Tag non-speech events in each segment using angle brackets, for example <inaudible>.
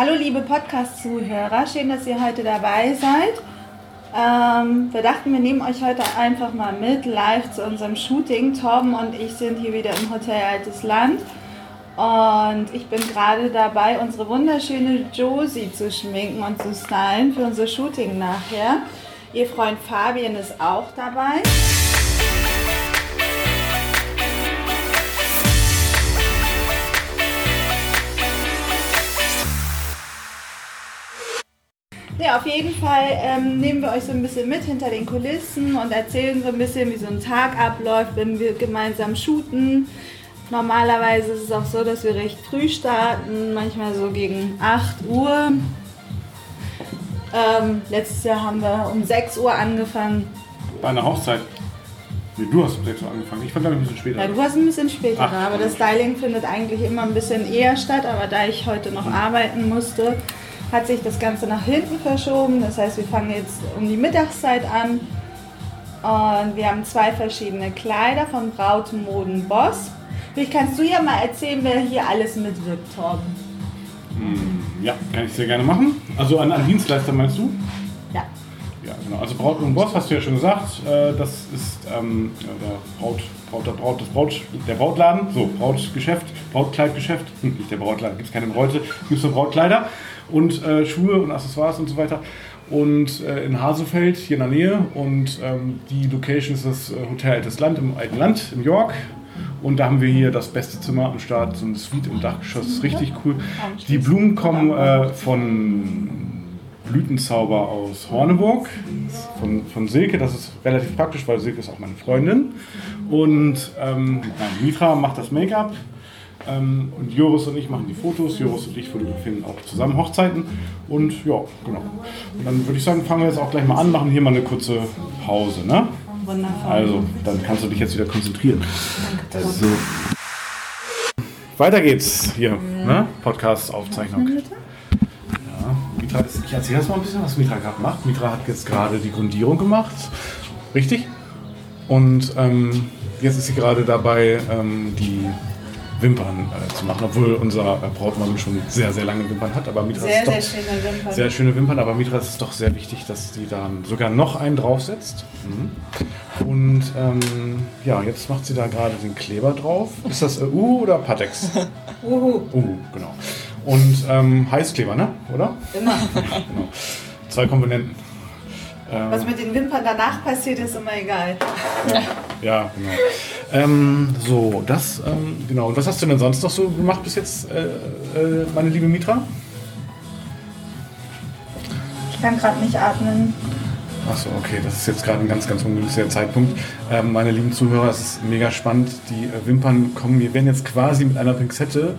Hallo liebe Podcast-Zuhörer, schön, dass ihr heute dabei seid. Ähm, wir dachten, wir nehmen euch heute einfach mal mit live zu unserem Shooting. Torben und ich sind hier wieder im Hotel Altes Land. Und ich bin gerade dabei, unsere wunderschöne Josie zu schminken und zu stylen für unser Shooting nachher. Ihr Freund Fabian ist auch dabei. Ja, auf jeden Fall ähm, nehmen wir euch so ein bisschen mit hinter den Kulissen und erzählen so ein bisschen, wie so ein Tag abläuft, wenn wir gemeinsam shooten. Normalerweise ist es auch so, dass wir recht früh starten, manchmal so gegen 8 Uhr. Ähm, letztes Jahr haben wir um 6 Uhr angefangen. Bei einer Hochzeit. Nee, du hast um 6 Uhr angefangen. Ich fand glaube ich ein bisschen später. Ja, du warst ein bisschen später Ach, aber das Styling findet eigentlich immer ein bisschen eher statt. Aber da ich heute noch arbeiten musste, hat sich das Ganze nach hinten verschoben. Das heißt, wir fangen jetzt um die Mittagszeit an. Und wir haben zwei verschiedene Kleider von Brautmoden Boss. Vielleicht kannst du ja mal erzählen, wer hier alles mitwirkt, Torben. Ja, kann ich sehr gerne machen. Also an, an Dienstleister meinst du? Ja. Ja, genau. Also Braut und Boss hast du ja schon gesagt. Äh, Das ist ähm, der Braut, Braut, der Braut, das Braut, der Brautladen, so Brautgeschäft, Brautkleidgeschäft. Hm, nicht der Brautladen, gibt es keine Bräute, gibt es nur Brautkleider und äh, Schuhe und Accessoires und so weiter. Und äh, in Hasefeld, hier in der Nähe. Und ähm, die Location ist das äh, Hotel Altes Land im Alten Land, in York. Und da haben wir hier das beste Zimmer am Start, so eine Suite im Dachgeschoss, richtig cool. Die Blumen kommen äh, von Blütenzauber aus Horneburg, von, von Silke. Das ist relativ praktisch, weil Silke ist auch meine Freundin. Und ähm, Mitra macht das Make-up. Ähm, und Joris und ich machen die Fotos. Joris und ich fotografieren auch zusammen Hochzeiten. Und ja, genau. Und dann würde ich sagen, fangen wir jetzt auch gleich mal an, machen hier mal eine kurze Pause. Ne? Wundervoll. Also, dann kannst du dich jetzt wieder konzentrieren. Also, weiter geht's hier, ne? Podcast-Aufzeichnung. Ja, Mitra ist, ich erzähle jetzt mal ein bisschen, was Mitra gerade macht. Mitra hat jetzt gerade die Grundierung gemacht, richtig? Und ähm, jetzt ist sie gerade dabei, ähm, die Wimpern äh, zu machen, obwohl unser äh, Brautmann schon sehr, sehr lange Wimpern hat. Aber Mitra Sehr, ist doch, sehr schöne Wimpern. sehr schöne Wimpern, aber Mitra ist es doch sehr wichtig, dass sie dann sogar noch einen draufsetzt. Mhm. Und ähm, ja, jetzt macht sie da gerade den Kleber drauf. Ist das äh, Uhu oder Patex? <laughs> Uhu, Uhu, genau. Und ähm, Heißkleber, ne? Oder? immer. <laughs> Genau. Zwei Komponenten. Ähm, Was mit den Wimpern danach passiert, ist immer egal. ja, genau. Ähm, so, das, ähm, genau. Und was hast du denn sonst noch so gemacht bis jetzt, äh, äh, meine liebe Mitra? Ich kann gerade nicht atmen. Achso, okay, das ist jetzt gerade ein ganz, ganz ungünstiger Zeitpunkt. Ähm, meine lieben Zuhörer, es ist mega spannend. Die äh, Wimpern kommen, wir werden jetzt quasi mit einer Pinzette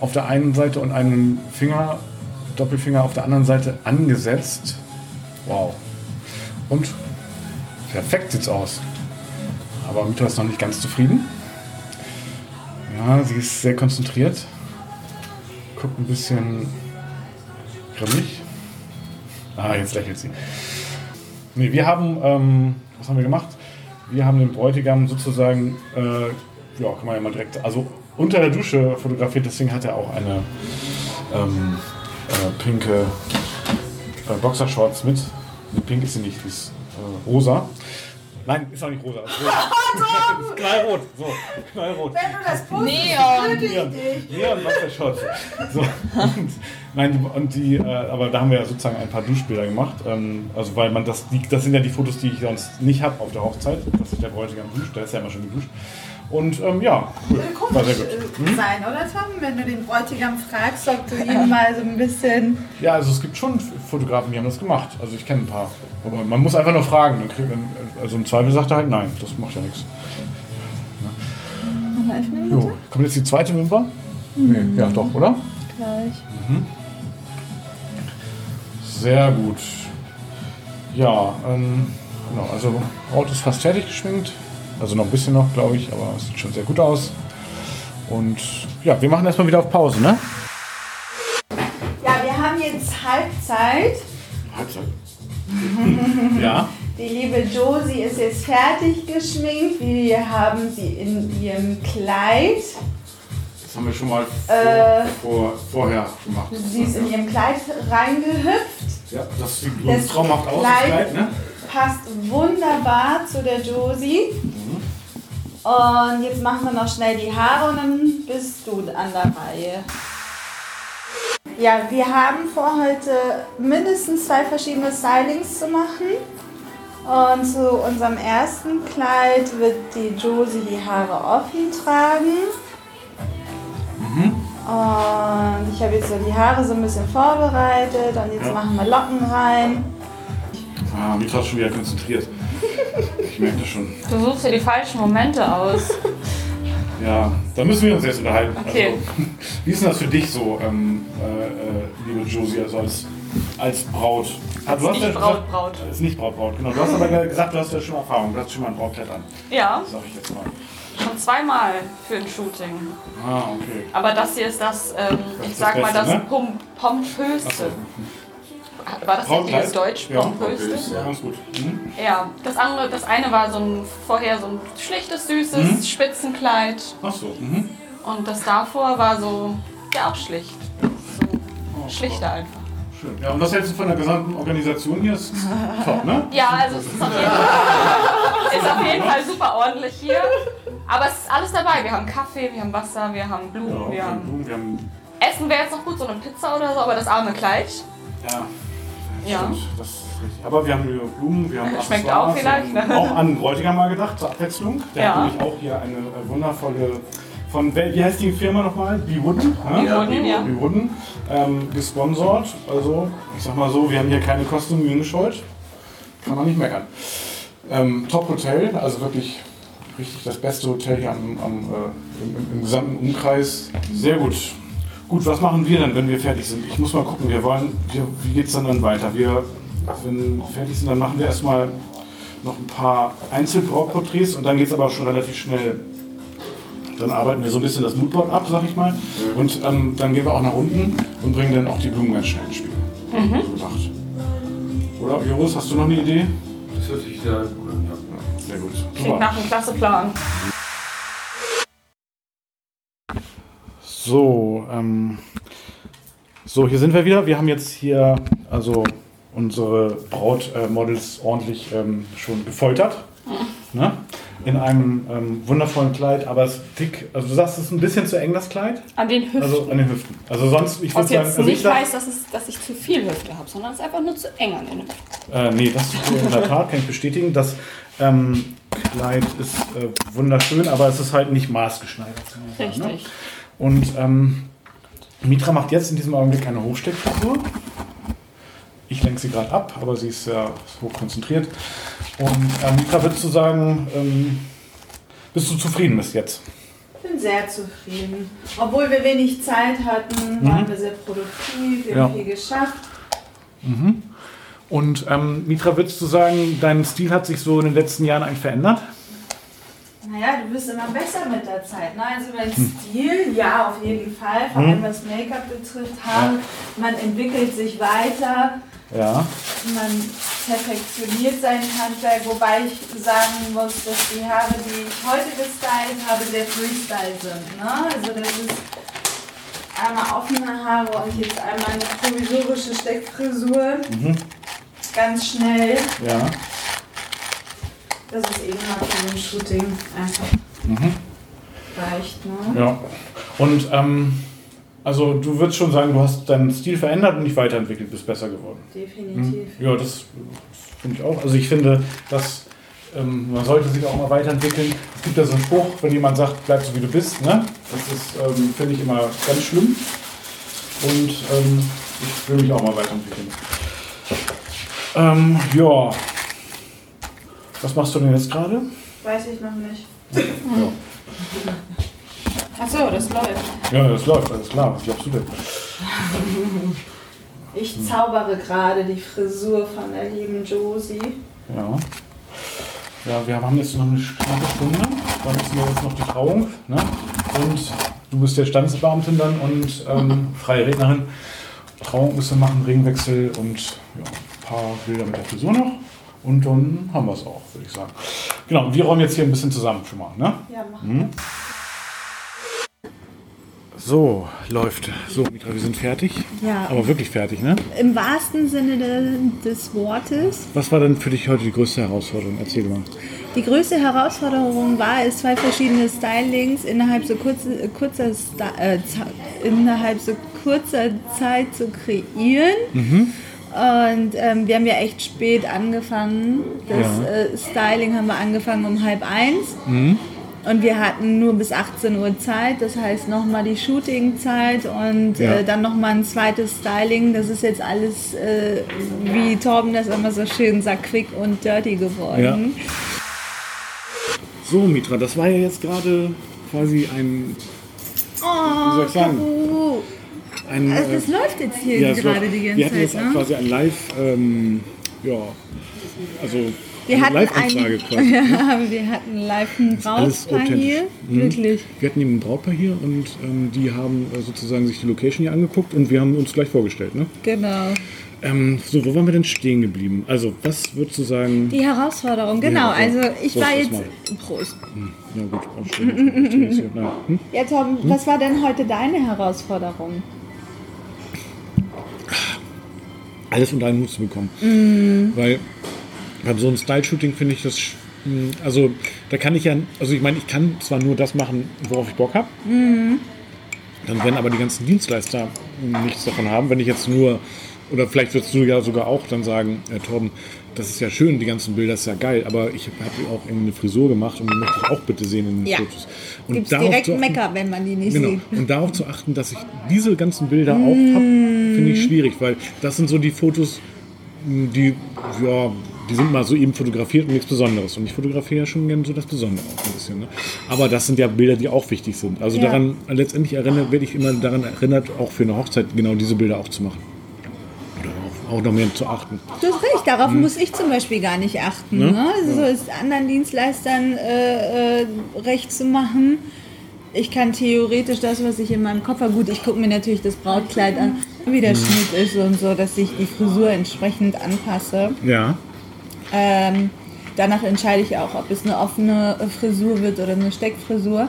auf der einen Seite und einem Finger, Doppelfinger auf der anderen Seite angesetzt. Wow. Und perfekt sieht's aus. Aber Mitra ist noch nicht ganz zufrieden. Ja, sie ist sehr konzentriert. Guckt ein bisschen grimmig. Ah, jetzt lächelt sie. Nee, wir haben, ähm, was haben wir gemacht? Wir haben den Bräutigam sozusagen, äh, ja, kann man ja mal direkt, also unter der Dusche fotografiert, deswegen hat er auch eine ähm, äh, pinke äh, Boxershorts mit. Nee, pink ist sie nicht, die ist äh, rosa. Nein, ist auch nicht rosa. <laughs> Ist rot. ist knallrot. So, knallrot. Wenn du das postest, Neon. Neon. Neon Boxershorts. So. Und, nein, und die, äh, aber da haben wir ja sozusagen ein paar Duschbilder gemacht. Ähm, also weil man das, die, das sind ja die Fotos, die ich sonst nicht habe auf der Hochzeit. Das ist der Bräutigam duscht, der ist ja immer schon geduscht. Und ähm, ja, cool. Würde War sehr gut. äh, sein, oder Tom? Wenn du den Bräutigam fragst, ob du ihn mal so ein bisschen. Ja, also es gibt schon Fotografen, die haben das gemacht. Also ich kenne ein paar. Aber man muss einfach nur fragen. Dann kriegt man, also im Zweifel sagt er halt nein, das macht ja nichts. Öffnen, Jo, kommt jetzt die zweite Wimper? Nee, ja doch, oder? Gleich. Sehr gut. Ja, ähm, genau, also Braut ist fast fertig geschminkt. Also noch ein bisschen noch, glaube ich, aber es sieht schon sehr gut aus. Und ja, wir machen erstmal wieder auf Pause, ne? Ja, wir haben jetzt Halbzeit. Halbzeit. <laughs> ja. Die liebe Josie ist jetzt fertig geschminkt. Wir haben sie in ihrem Kleid. Das haben wir schon mal Äh. vor, vorher gemacht. Sie ist in ihrem Kleid reingehüpft. Ja, das sieht Das traumhaft aus, das Kleid- Kleid, ne? Passt wunderbar zu der Josie. Und jetzt machen wir noch schnell die Haare und dann bist du an der Reihe. Ja, wir haben vor, heute mindestens zwei verschiedene Stylings zu machen. Und zu unserem ersten Kleid wird die Josie die Haare offen tragen. Und ich habe jetzt so die Haare so ein bisschen vorbereitet und jetzt Ja. machen wir Locken rein. Ah, Mitra ist schon wieder konzentriert. Ich merke das schon. Du suchst dir die falschen Momente aus. Ja, da müssen wir uns jetzt unterhalten. Okay. Also, <laughs> wie ist denn das für dich so, ähm, äh, äh, liebe Josie, also als, als Braut? Ah, du hast nicht ja Braut, gesagt- Braut. Ist nicht Braut, Braut, genau. Du hast aber gesagt, du hast ja schon Erfahrung, du hast schon mal ein Brautkleid an, Ja, sag ich jetzt mal. schon zweimal für ein Shooting. Ah, okay. Aber das hier ist das, ähm, Das ich ist sag das mal, Beste, das ne? Pom Pompöste. War das richtiges Deutsch? Ja, Pompöste? ja, ganz gut. Mhm. Ja, das andere, das eine war so ein vorher so ein schlichtes, süßes Mhm. Spitzenkleid. Achso. Mhm. Und das davor war so, ja auch schlicht. So schlichter einfach. Schön. Ja, und was hältst du von der gesamten Organisation hier? Ist <laughs> top, ne? Ja, also es ist auf jeden Fall, ist auf jeden Fall super ordentlich hier. Aber es ist alles dabei. Wir haben Kaffee, wir haben Wasser, wir haben Blumen, Ja, wir haben Blumen, wir haben. Essen wäre jetzt noch gut, so eine Pizza oder so, aber das arme Kleid. Ja. Ja. Stimmt, das ist richtig. Aber wir haben hier Blumen, wir haben Schmeckt Accessoires auch vielleicht, ne? Auch an Bräutigam mal gedacht, zur Abwechslung. Der Ja. hat nämlich auch hier eine äh, wundervolle. Von, wie heißt die Firma nochmal? Be Wooden? ne? Be Wooden, ja. Be Wooden. Ähm, gesponsert. Also, ich sag mal so, wir haben hier keine Kosten und Mühen gescheut. Kann man nicht meckern. Ähm, Top Hotel, also wirklich richtig das beste Hotel hier am, am, äh, im, im gesamten Umkreis. Sehr gut. Gut, was machen wir dann, wenn wir fertig sind? Ich muss mal gucken, wir wollen, wir, wie geht es dann, dann weiter? Wir, wenn wir fertig sind, dann machen wir erstmal noch ein paar Einzelporträts und dann geht es aber schon relativ schnell. Dann arbeiten wir so ein bisschen das Moodboard ab, sag ich mal. Und ähm, dann gehen wir auch nach unten und bringen dann auch die Blumen ganz schnell ins Spiel. So gedacht. Oder, Joris, hast du noch eine Idee? Das hört sich sehr gut an, ja. Sehr gut. Klingt nach einem klasse Plan. So, ähm, so, hier sind wir wieder. Wir haben jetzt hier also unsere Brautmodels ordentlich ähm, schon gefoltert. Ne? In einem ähm, wundervollen Kleid, aber es ist dick. Also du sagst, es ist ein bisschen zu eng, das Kleid. An den Hüften. Also an den Hüften. Also sonst, ich würde sagen, also ich nicht sag, heißt, dass, es, dass ich zu viel Hüfte habe, sondern es ist einfach nur zu eng an den Hüften. Äh, nee, das in der Tat kann ich bestätigen. Das ähm, Kleid ist äh, wunderschön, aber es ist halt nicht maßgeschneidert. kann man sagen, Ne? Und ähm, Mitra macht jetzt in diesem Augenblick eine Hochsteckfrisur. Ich lenke sie gerade ab, aber sie ist sehr hoch konzentriert. Und ähm, Mitra, würdest du sagen, ähm, bist du zufrieden bis jetzt? Ich bin sehr zufrieden. Obwohl wir wenig Zeit hatten, waren wir sehr produktiv, wir haben Ja. viel geschafft. Und ähm, Mitra, würdest du sagen, dein Stil hat sich so in den letzten Jahren eigentlich verändert? Naja, du wirst immer besser mit der Zeit. Ne? Also mein Stil, ja, auf jeden Fall. Vor allem was Make-up betrifft, Haare. Man entwickelt sich weiter, Ja. man perfektioniert sein Handwerk, wobei ich sagen muss, dass die Haare, die ich heute gestylt habe, sehr Freestyle sind. Ne? Also das ist einmal offene Haare und jetzt einmal eine provisorische Steckfrisur. Ganz schnell. Ja. Das ist eben mal für ein Shooting einfach reicht. Ne? Ja. Und ähm, also du würdest schon sagen, du hast deinen Stil verändert und dich weiterentwickelt, bist besser geworden. Definitiv. Ja, das finde ich auch. Also ich finde, dass ähm, man sollte sich auch mal weiterentwickeln. Es gibt ja so einen Spruch, wenn jemand sagt, bleib so wie du bist. Ne? Das ist, ähm, finde ich immer ganz schlimm. Und ähm, ich will mich auch mal weiterentwickeln. Ähm, ja. Was machst du denn jetzt gerade? Weiß ich noch nicht. Ja. Achso, das läuft. ja, das läuft, alles klar. Was glaubst du denn? Ich zaubere gerade die Frisur von der lieben Josie. Ja. Ja, wir haben jetzt noch eine knappe Stunde. Dann ist jetzt noch die Trauung. Ne? Und du bist ja Standesbeamtin dann und ähm, freie Rednerin. Trauung müssen wir machen, Ringwechsel und ja, ein paar Bilder mit der Frisur noch. Und dann haben wir es auch, würde ich sagen. Genau, wir räumen jetzt hier ein bisschen zusammen schon mal. Ne? Ja, mach Mhm. So, läuft. So, Mitra, wir sind fertig. Ja. Aber wirklich fertig, ne? Im wahrsten Sinne de, des Wortes. Was war denn für dich heute die größte Herausforderung? Erzähl mal. Die größte Herausforderung war es, zwei verschiedene Stylings innerhalb so kurze, kurzer, äh, innerhalb so kurzer Zeit zu kreieren. Und ähm, wir haben ja echt spät angefangen. Das Ja. äh, Styling haben wir angefangen um halb eins. Und wir hatten nur bis 18 Uhr Zeit, das heißt nochmal die Shootingzeit und Ja. äh, dann nochmal ein zweites Styling. Das ist jetzt alles, äh, wie Torben das immer so schön sagt, quick und dirty geworden. Ja. So, Mitra, das war ja jetzt gerade quasi ein, Oh, wie soll ich sagen, Kabu. Ein Also äh, das läuft jetzt hier ja, gerade läuft- die wir ganze hatten jetzt Zeit, ne? quasi ein Live, ähm, ja, also Wir hatten Live-Anfrage ein, quasi. <laughs> ja, wir hatten live ein Brautpaar hier, Mhm. wirklich. Wir hatten eben ein Brautpaar hier und ähm, die haben äh, sozusagen sich die Location hier angeguckt und wir haben uns gleich vorgestellt. Ne? Genau. Ähm, so, wo waren wir denn stehen geblieben? Also, was würdest du sagen? Die Herausforderung, genau. Ja, also ich Prost war jetzt. Prost. Ja gut, aufstehen. Hm? Ja, Tom, was war denn heute deine Herausforderung? alles unter einen Hut zu bekommen. Mhm. Weil bei so einem Style-Shooting finde ich das, mh, also da kann ich ja, also ich meine, ich kann zwar nur das machen, worauf ich Bock habe, Mhm. dann werden aber die ganzen Dienstleister nichts davon haben, wenn ich jetzt nur, oder vielleicht würdest du ja sogar auch dann sagen, äh, Torben, das ist ja schön, die ganzen Bilder, das ist ja geil, aber ich habe auch eine Frisur gemacht und die möchte ich auch bitte sehen in den Ja. Fotos. Und Gibt es darauf direkt zu achten- Mecker, wenn man die nicht Genau. sieht. Und darauf zu achten, dass ich diese ganzen Bilder auch habe, finde ich schwierig, weil das sind so die Fotos, die, ja, die sind mal so eben fotografiert und nichts Besonderes. Und ich fotografiere ja schon gerne so das Besondere auch ein bisschen. Ne? Aber das sind ja Bilder, die auch wichtig sind. Also Ja. daran, letztendlich erinnert, werde ich immer daran erinnert, auch für eine Hochzeit genau diese Bilder auch zu machen. Auch, noch mehr zu achten. Du hast recht, darauf muss ich zum Beispiel gar nicht achten. Ne? Ne? Also so ist anderen Dienstleistern äh, äh, recht zu machen. Ich kann theoretisch das, was ich in meinem Kopf habe, gut, ich gucke mir natürlich das Brautkleid an, wie der Schnitt ist und so, dass ich die Frisur entsprechend anpasse. Ja. Ähm, danach entscheide ich auch, ob es eine offene Frisur wird oder eine Steckfrisur.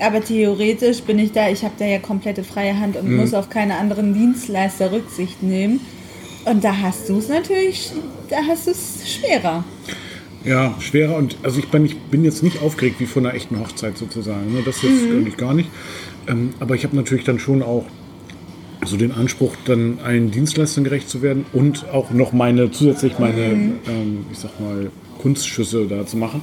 Aber theoretisch bin ich da, ich habe da ja komplette freie Hand und muss auf keine anderen Dienstleister Rücksicht nehmen. Und da hast du es natürlich, da hast du es schwerer. Ja, schwerer und also ich bin, ich bin jetzt nicht aufgeregt wie von einer echten Hochzeit sozusagen. Ne? Das jetzt Mhm. eigentlich gar nicht. Ähm, aber ich habe natürlich dann schon auch so den Anspruch, dann allen Dienstleistern gerecht zu werden und auch noch meine zusätzlich meine, Mhm. ähm, ich sag mal, Kunstschüsse da zu machen.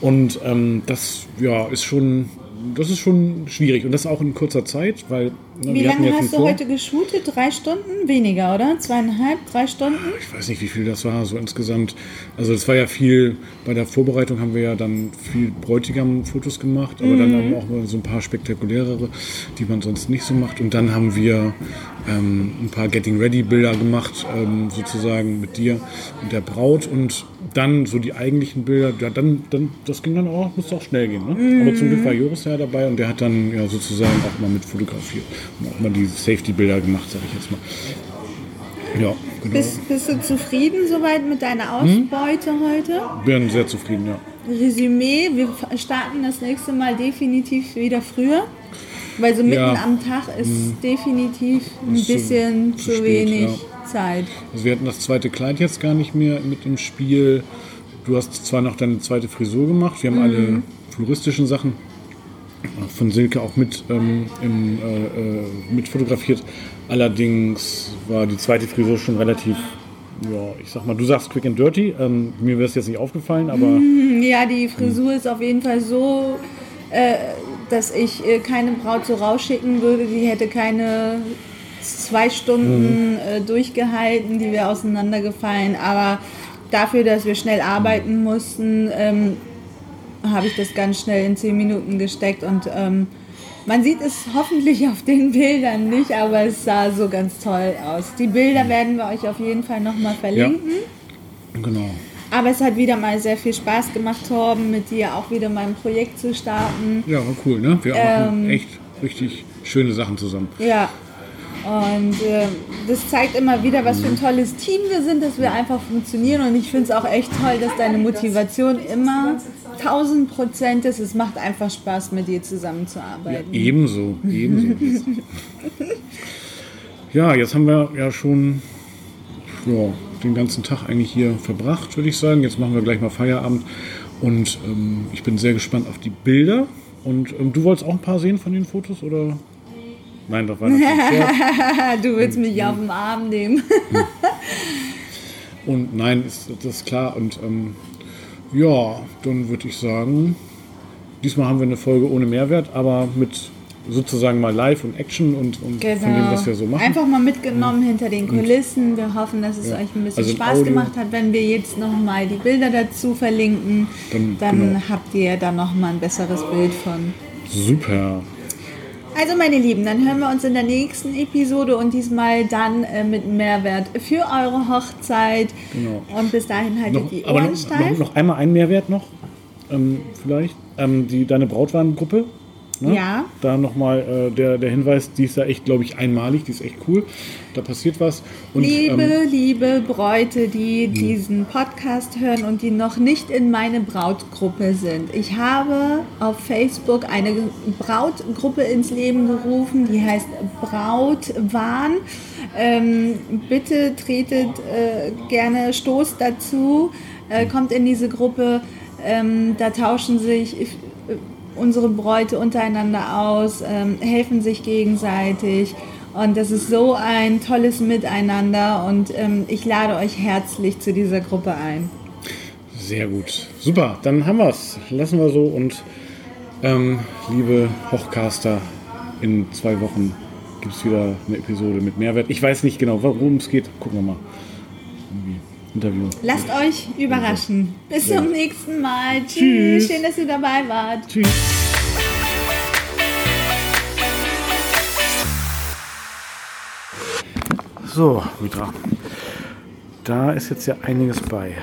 Und ähm, das ja ist schon, das ist schon schwierig und das auch in kurzer Zeit, weil Wie wir lange hast du vor. heute geshootet? Drei Stunden? Weniger, oder? Zweieinhalb, drei Stunden? Ich weiß nicht, wie viel das war, so insgesamt. Also es war ja viel, bei der Vorbereitung haben wir ja dann viel Bräutigam-Fotos gemacht, aber dann haben wir auch mal so ein paar spektakulärere, die man sonst nicht so macht. Und dann haben wir ähm, ein paar Getting Ready-Bilder gemacht, ähm, sozusagen mit dir und der Braut. Und dann so die eigentlichen Bilder, ja, dann, dann, das ging dann auch, musste auch schnell gehen. Ne? Aber zum Glück war Joris ja dabei und der hat dann ja sozusagen auch mal mit fotografiert und auch mal die Safety-Bilder gemacht, sage ich jetzt mal. Ja, genau. Bist, bist du zufrieden soweit mit deiner Ausbeute heute? Bin sehr zufrieden, ja. Resümee, wir starten das nächste Mal definitiv wieder früher. Weil so mitten Ja. Mhm. am Tag ist definitiv ein Ist bisschen zu zu, spät, wenig ja. Zeit. Also wir hatten das zweite Kleid jetzt gar nicht mehr mit im Spiel. Du hast zwar noch deine zweite Frisur gemacht, wir haben alle floristischen Sachen von Silke auch mit, ähm, im, äh, äh, mit fotografiert. Allerdings war die zweite Frisur schon relativ, ja, ich sag mal, du sagst quick and dirty. Ähm, mir wäre es jetzt nicht aufgefallen, aber Ja, die Frisur ist auf jeden Fall so, äh, dass ich äh, keine Braut so rausschicken würde. Die hätte keine zwei Stunden äh, durchgehalten, die wäre auseinandergefallen. Aber dafür, dass wir schnell arbeiten mussten, ähm, habe ich das ganz schnell in zehn Minuten gesteckt und ähm, man sieht es hoffentlich auf den Bildern nicht, aber es sah so ganz toll aus. Die Bilder werden wir euch auf jeden Fall nochmal verlinken. genau. Aber es hat wieder mal sehr viel Spaß gemacht, Torben, mit dir auch wieder mein Projekt zu starten. Ja, war cool, ne? Wir machen Ähm. echt richtig schöne Sachen zusammen. Ja. Und äh, das zeigt immer wieder, was für ein tolles Team wir sind, dass wir einfach funktionieren. Und ich finde es auch echt toll, dass deine Motivation immer 1000 Prozent ist, es macht einfach Spaß, mit dir Ja, zusammenzuarbeiten. ebenso, ebenso. ja, jetzt haben wir ja schon ja, den ganzen Tag eigentlich hier verbracht, würde ich sagen. Jetzt machen wir gleich mal Feierabend und ähm, ich bin sehr gespannt auf die Bilder. Und ähm, du wolltest auch ein paar sehen von den Fotos oder? Nein, das war natürlich Scherz. <laughs> du willst mich auf den Arm nehmen. Und nein, ist das ist klar. Und ähm, ja, dann würde ich sagen, diesmal haben wir eine Folge ohne Mehrwert, aber mit sozusagen mal Live und Action und, und von dem, was wir so machen. Genau. Einfach mal mitgenommen hinter den Kulissen. Wir hoffen, dass es Ja. euch ein bisschen Also Spaß Audio. gemacht hat. Wenn wir jetzt nochmal die Bilder dazu verlinken, Dann- dann, genau. habt ihr da nochmal ein besseres Bild von. Super. Also meine Lieben, dann hören wir uns in der nächsten Episode und diesmal dann äh, mit Mehrwert für eure Hochzeit. Genau. Und bis dahin haltet Noch, die aber Ohren noch, steif. noch, noch einmal ein Mehrwert noch, ähm, vielleicht. Ähm, die, deine Brautwarengruppe. Ne? Ja. Da nochmal äh, der, der Hinweis, die ist ja echt, glaube ich, einmalig, die ist echt cool. Da passiert was. Und, Liebe, ähm, liebe Bräute, die diesen Podcast hören und die noch nicht in meine Brautgruppe sind. Ich habe auf Facebook eine Brautgruppe ins Leben gerufen, die heißt Brautwahn. Ähm, bitte tretet äh, gerne Stoß dazu, äh, kommt in diese Gruppe. Ähm, da tauschen sich unsere Bräute untereinander aus, ähm, helfen sich gegenseitig. Und das ist so ein tolles Miteinander und ähm, ich lade euch herzlich zu dieser Gruppe ein. Sehr gut. Super, dann haben wir es. Lassen wir so und ähm, liebe Hochcaster, in zwei Wochen gibt es wieder eine Episode mit Mehrwert. Ich weiß nicht genau, worum es geht. Gucken wir mal. Irgendwie Interview. Lasst euch überraschen. Bis Ja. zum nächsten Mal. Tschüss. Tschüss. Schön, dass ihr dabei wart. Tschüss. So, Mitra. Da ist jetzt ja einiges bei.